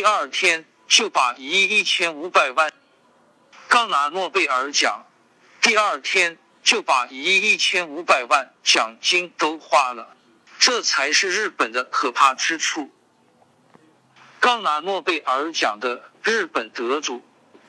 第二天就把一亿一千五百万。刚拿诺贝尔奖，第二天就把一亿一千五百万奖金都花了，这才是日本的可怕之处。刚拿诺贝尔奖的日本得主，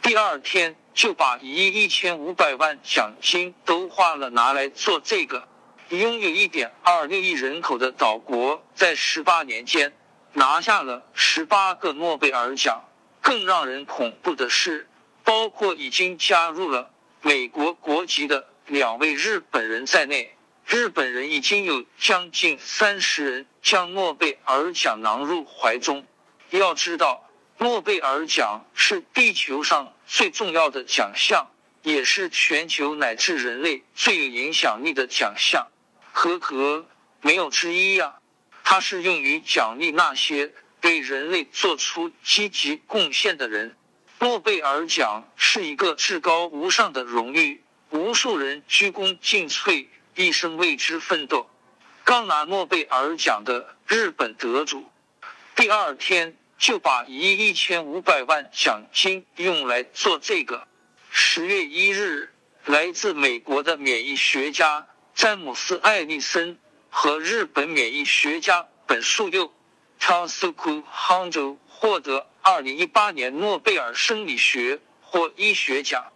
第二天就把一亿一千五百万奖金都花了，拿来做这个。拥有一点二六亿人口的岛国，在十八年间拿下了十八个诺贝尔奖。更让人恐怖的是。包括已经加入了美国国籍的两位日本人在内，日本人已经有将近三十人将诺贝尔奖囊入怀中。要知道，诺贝尔奖是地球上最重要的奖项，也是全球乃至人类最有影响力的奖项。呵呵，没有之一呀！它是用于奖励那些对人类做出积极贡献的人。诺贝尔奖是一个至高无上的荣誉，无数人鞠躬尽瘁，一生为之奋斗。刚拿诺贝尔奖的日本得主，第二天就把一亿一千五百万奖金用来做这个。十月一日，来自美国的免疫学家詹姆斯·艾利森和日本免疫学家本树佑 （Tasuku Honjo） 获得。二零一八年诺贝尔生理学或医学奖，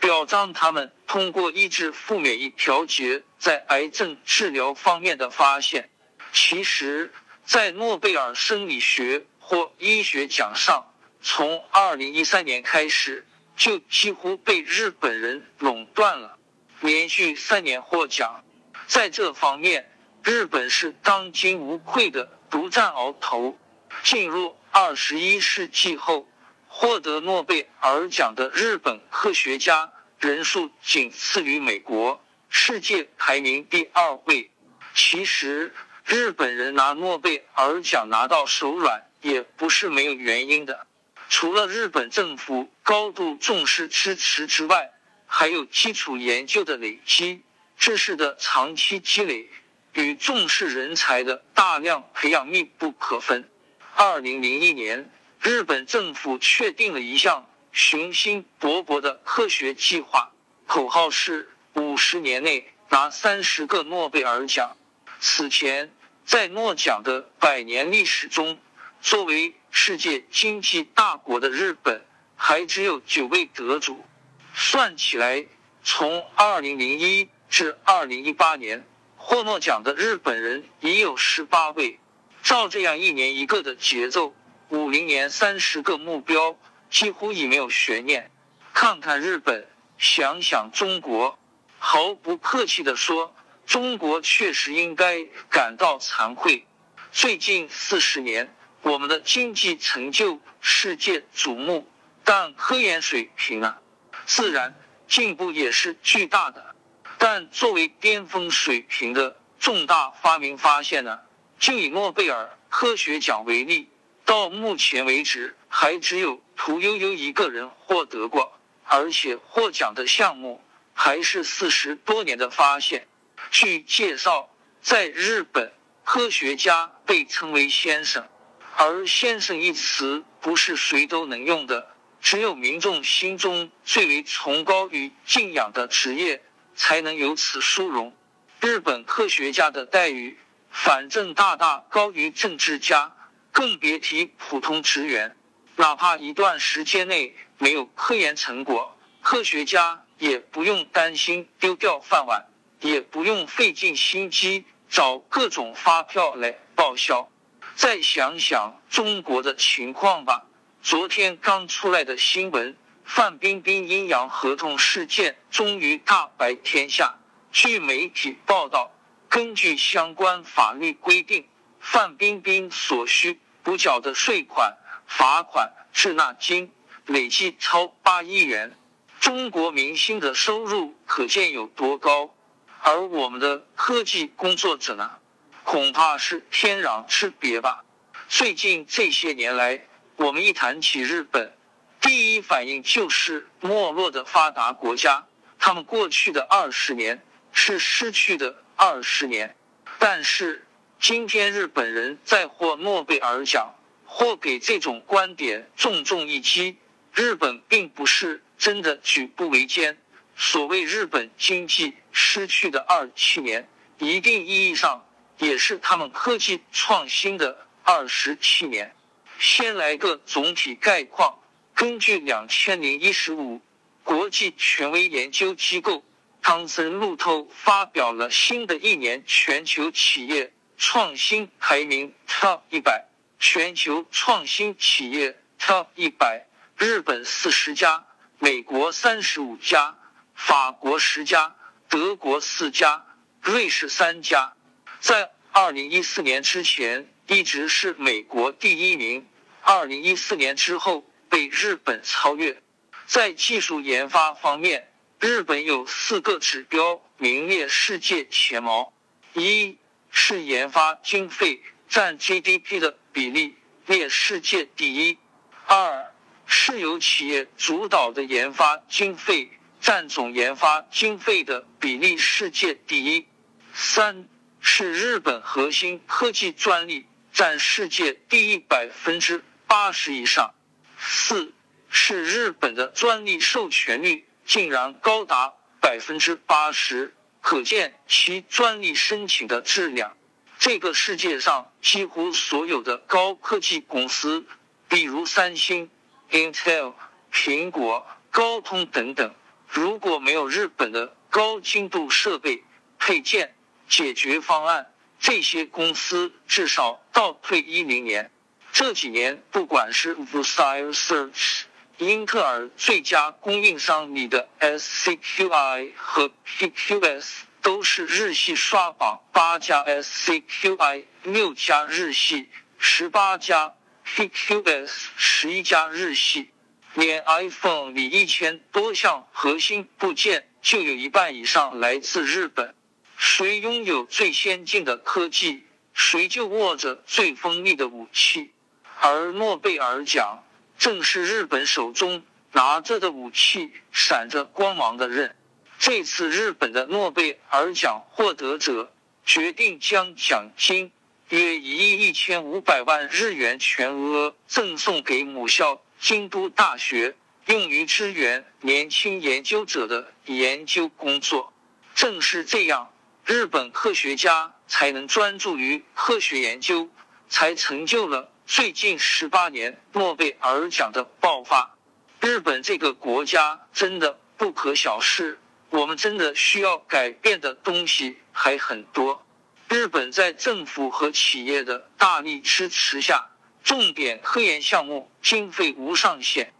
表彰他们通过抑制负免疫调节在癌症治疗方面的发现。其实，在诺贝尔生理学或医学奖上，从二零一三年开始就几乎被日本人垄断了，连续三年获奖。在这方面，日本是当今无愧的独占鳌头。进入。二十一世纪后，获得诺贝尔奖的日本科学家人数仅次于美国，世界排名第二位。其实，日本人拿诺贝尔奖拿到手软也不是没有原因的。除了日本政府高度重视支持之外，还有基础研究的累积、知识的长期积累与重视人才的大量培养密不可分。二零零一年，日本政府确定了一项雄心勃勃的科学计划，口号是五十年内拿三十个诺贝尔奖。此前，在诺奖的百年历史中，作为世界经济大国的日本还只有九位得主。算起来，从二零零一至二零一八年获诺奖的日本人已有十八位。照这样一年一个的节奏，五零年三十个目标几乎已没有悬念。看看日本，想想中国，毫不客气地说，中国确实应该感到惭愧。最近四十年，我们的经济成就世界瞩目，但科研水平啊，自然进步也是巨大的。但作为巅峰水平的重大发明发现呢？就以诺贝尔科学奖为例，到目前为止还只有屠呦呦一个人获得过，而且获奖的项目还是四十多年的发现。据介绍，在日本，科学家被称为先生，而先生一词不是谁都能用的，只有民众心中最为崇高与敬仰的职业才能有此殊荣。日本科学家的待遇。反正大大高于政治家，更别提普通职员。哪怕一段时间内没有科研成果，科学家也不用担心丢掉饭碗，也不用费尽心机找各种发票来报销。再想想中国的情况吧，昨天刚出来的新闻，范冰冰阴阳合同事件终于大白天下。据媒体报道。根据相关法律规定，范冰冰所需补缴的税款、罚款、滞纳金累计超八亿元。中国明星的收入可见有多高，而我们的科技工作者呢，恐怕是天壤之别吧。最近这些年来，我们一谈起日本，第一反应就是没落的发达国家。他们过去的二十年是失去的。二十年，但是今天日本人在获诺贝尔奖或给这种观点重重一击。日本并不是真的举步维艰。所谓日本经济失去的二七年，一定意义上也是他们科技创新的二十七年。先来个总体概况。根据两千零一十五国际权威研究机构汤森路透发表了新的一年全球企业创新排名 Top 一百，全球创新企业 Top 一百，日本四十家，美国三十五家，法国十家，德国四家，瑞士三家。在二零一四年之前，一直是美国第一名。二零一四年之后。被日本超越，在技术研发方面，日本有四个指标名列世界前茅：一是研发经费占 GDP 的比例列世界第一；二是由企业主导的研发经费占总研发经费的比例世界第一；三是日本核心科技专利占世界第一百分之八十以上。四是日本的专利授权率竟然高达百分之八十，可见其专利申请的质量。这个世界上几乎所有的高科技公司，比如三星、Intel、苹果、高通等等，如果没有日本的高精度设备、配件、解决方案，这些公司至少倒退一零年。这几年，不管是 Versailles Search、英特尔最佳供应商里的 SCQI 和 PQS 都是日系刷榜，八家 SCQI，六家日系，十八家 PQS，十一家日系。连 iPhone 里一千多项核心部件，就有一半以上来自日本。谁拥有最先进的科技，谁就握着最锋利的武器。而诺贝尔奖正是日本手中拿着的武器，闪着光芒的刃。这次日本的诺贝尔奖获得者决定将奖金约一亿一千五百万日元全额赠送给母校京都大学，用于支援年轻研究者的研究工作。正是这样，日本科学家才能专注于科学研究，才成就了。最近十八年诺贝尔奖的爆发，日本这个国家真的不可小视。我们真的需要改变的东西还很多。日本在政府和企业的大力支持下，重点科研项目经费无上限。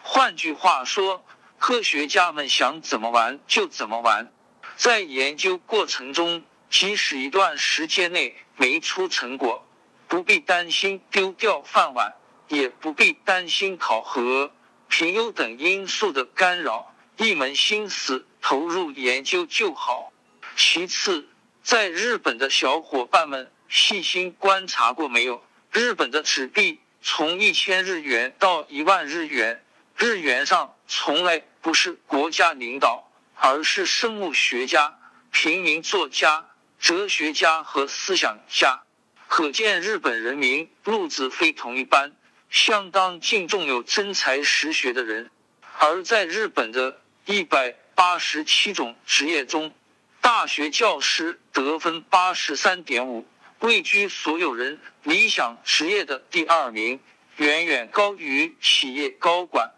换句话说，科学家们想怎么玩就怎么玩。在研究过程中，即使一段时间内没出成果。不必担心丢掉饭碗，也不必担心考核、评优等因素的干扰，一门心思投入研究就好。其次，在日本的小伙伴们细心观察过没有？日本的纸币从一千日元到一万日元，日元上从来不是国家领导，而是生物学家、平民作家、哲学家和思想家。可见日本人民路子非同一般，相当敬重有真才实学的人。而在日本的一百八十七种职业中，大学教师得分八十三点五，位居所有人理想职业的第二名，远远高于企业高管、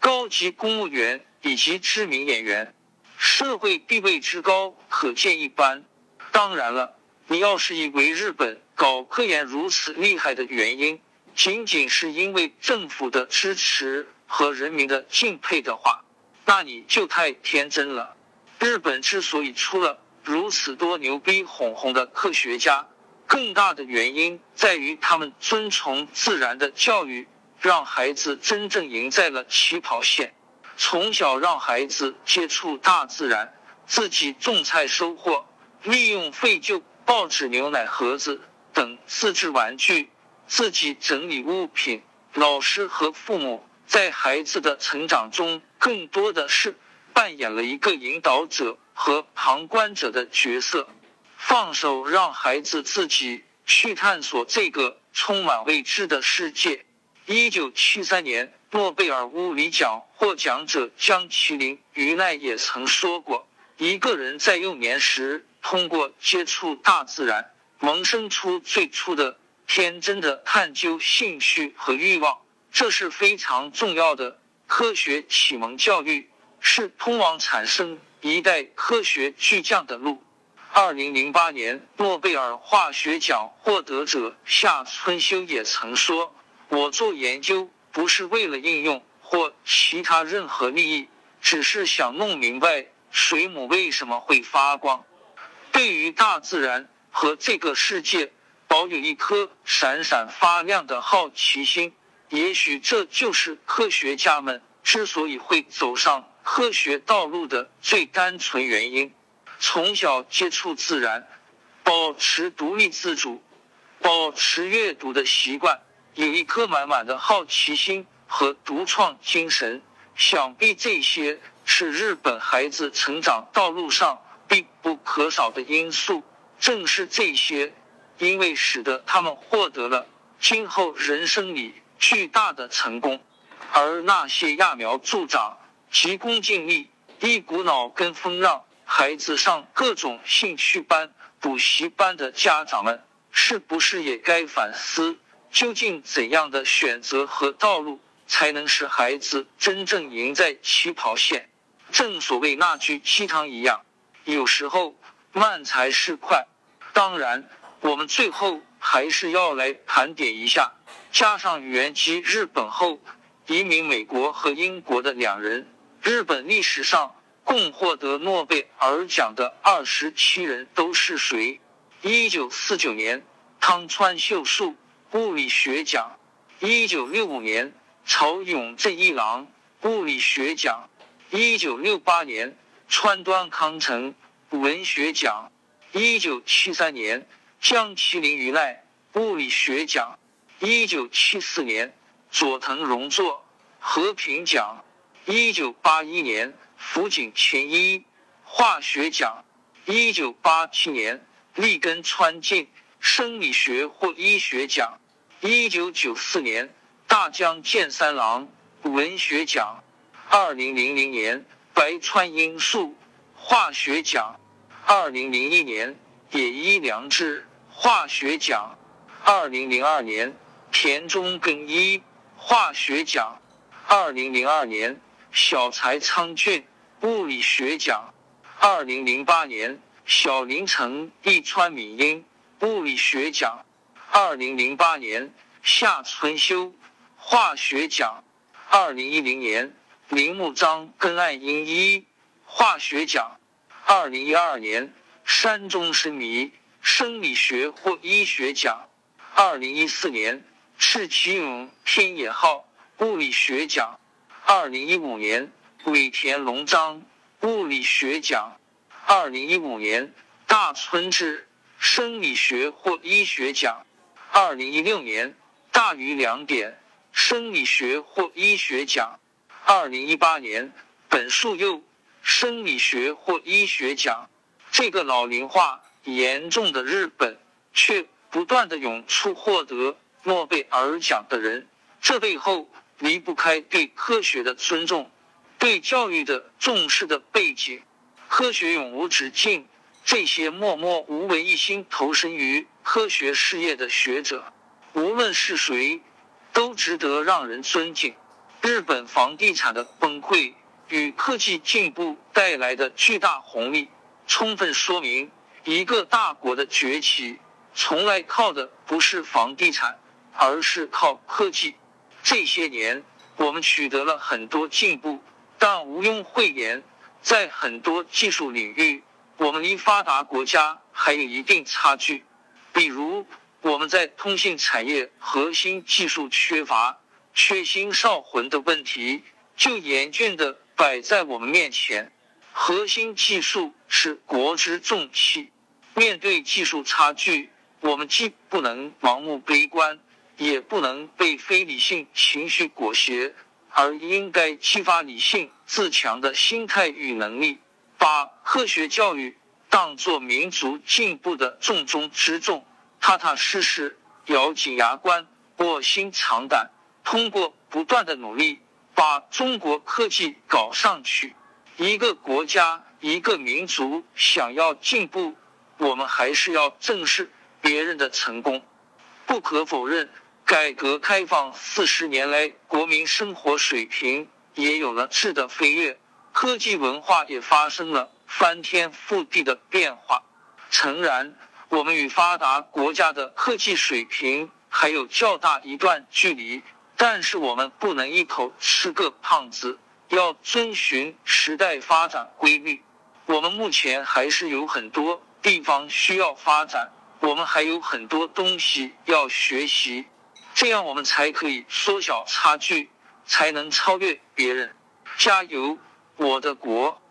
高级公务员以及知名演员。社会地位之高，可见一斑。当然了，你要是以为日本，搞科研如此厉害的原因，仅仅是因为政府的支持和人民的敬佩的话，那你就太天真了。日本之所以出了如此多牛逼哄哄的科学家，更大的原因在于他们遵从自然的教育，让孩子真正赢在了起跑线。从小让孩子接触大自然，自己种菜收获，利用废旧报纸、牛奶盒子。等自制玩具，自己整理物品。老师和父母在孩子的成长中，更多的是扮演了一个引导者和旁观者的角色。放手让孩子自己去探索这个充满未知的世界。一九七三年，诺贝尔物理奖获奖者江麒麟于奈也曾说过：“一个人在幼年时通过接触大自然，萌生出最初的天真的探究兴趣和欲望，这是非常重要的科学启蒙教育，是通往产生一代科学巨匠的路。”二零零八年，诺贝尔化学奖获得者夏春修也曾说：“我做研究不是为了应用或其他任何利益，只是想弄明白水母为什么会发光。对于大自然和这个世界，保有一颗闪闪发亮的好奇心，也许这就是科学家们之所以会走上科学道路的最单纯原因。”从小接触自然，保持独立自主，保持阅读的习惯，有一颗满满的好奇心和独创精神，想必这些是日本孩子成长道路上必不可少的因素。正是这些，因为使得他们获得了今后人生里巨大的成功。而那些揠苗助长、急功近利、一股脑跟风让。孩子上各种兴趣班、补习班的家长们，是不是也该反思，究竟怎样的选择和道路，才能使孩子真正赢在起跑线？正所谓那句鸡汤一样，有时候慢才是快。当然，我们最后还是要来盘点一下，加上原籍日本后移民美国和英国的两人，日本历史上。共获得诺贝尔奖的二十七人都是谁？一九四九年，汤川秀树物理学奖；一九六五年，曹永正一郎物理学奖；一九六八年，川端康成文学奖；一九七三年，江麒麟于奈物理学奖；一九七四年，佐藤荣作和平奖；一九八一年。福井前一化学奖，一九八七年立根川进生理学或医学奖，一九九四年大江健三郎文学奖，二零零零年白川英树化学奖，二零零一年野一良治化学奖，二零零二年田中耕一化学奖，二零零二年小柴昌俊。物理学奖，二零零八年小林城一川敏英物理学奖，二零零八年夏春修化学奖，二零一零年铃木章根爱英一化学奖，二零一二年山中生弥生理学或医学奖，二零一四年赤崎勇天野号物理学奖，二零一五年。尾田龙章物理学奖，二零一五年大村智生理学或医学奖，二零一六年大于两点生理学或医学奖，二零一八年本树佑生理学或医学奖。这个老龄化严重的日本，却不断的涌出获得诺贝尔奖的人，这背后离不开对科学的尊重。对教育的重视的背景，科学永无止境。这些默默无闻、一心投身于科学事业的学者，无论是谁，都值得让人尊敬。日本房地产的崩溃与科技进步带来的巨大红利，充分说明一个大国的崛起，从来靠的不是房地产，而是靠科技。这些年，我们取得了很多进步。但毋庸讳言，在很多技术领域，我们离发达国家还有一定差距。比如，我们在通信产业核心技术缺乏、缺芯少魂的问题，就严峻的摆在我们面前。核心技术是国之重器，面对技术差距，我们既不能盲目悲观，也不能被非理性情绪裹挟。而应该激发理性自强的心态与能力，把科学教育当作民族进步的重中之重，踏踏实实，咬紧牙关，卧薪尝胆，通过不断的努力，把中国科技搞上去。一个国家，一个民族想要进步，我们还是要正视别人的成功。不可否认，改革开放四十年来，国民生活水平也有了质的飞跃，科技文化也发生了翻天覆地的变化。诚然，我们与发达国家的科技水平还有较大一段距离，但是我们不能一口吃个胖子，要遵循时代发展规律。我们目前还是有很多地方需要发展。我们还有很多东西要学习，这样我们才可以缩小差距，才能超越别人。加油，我的国！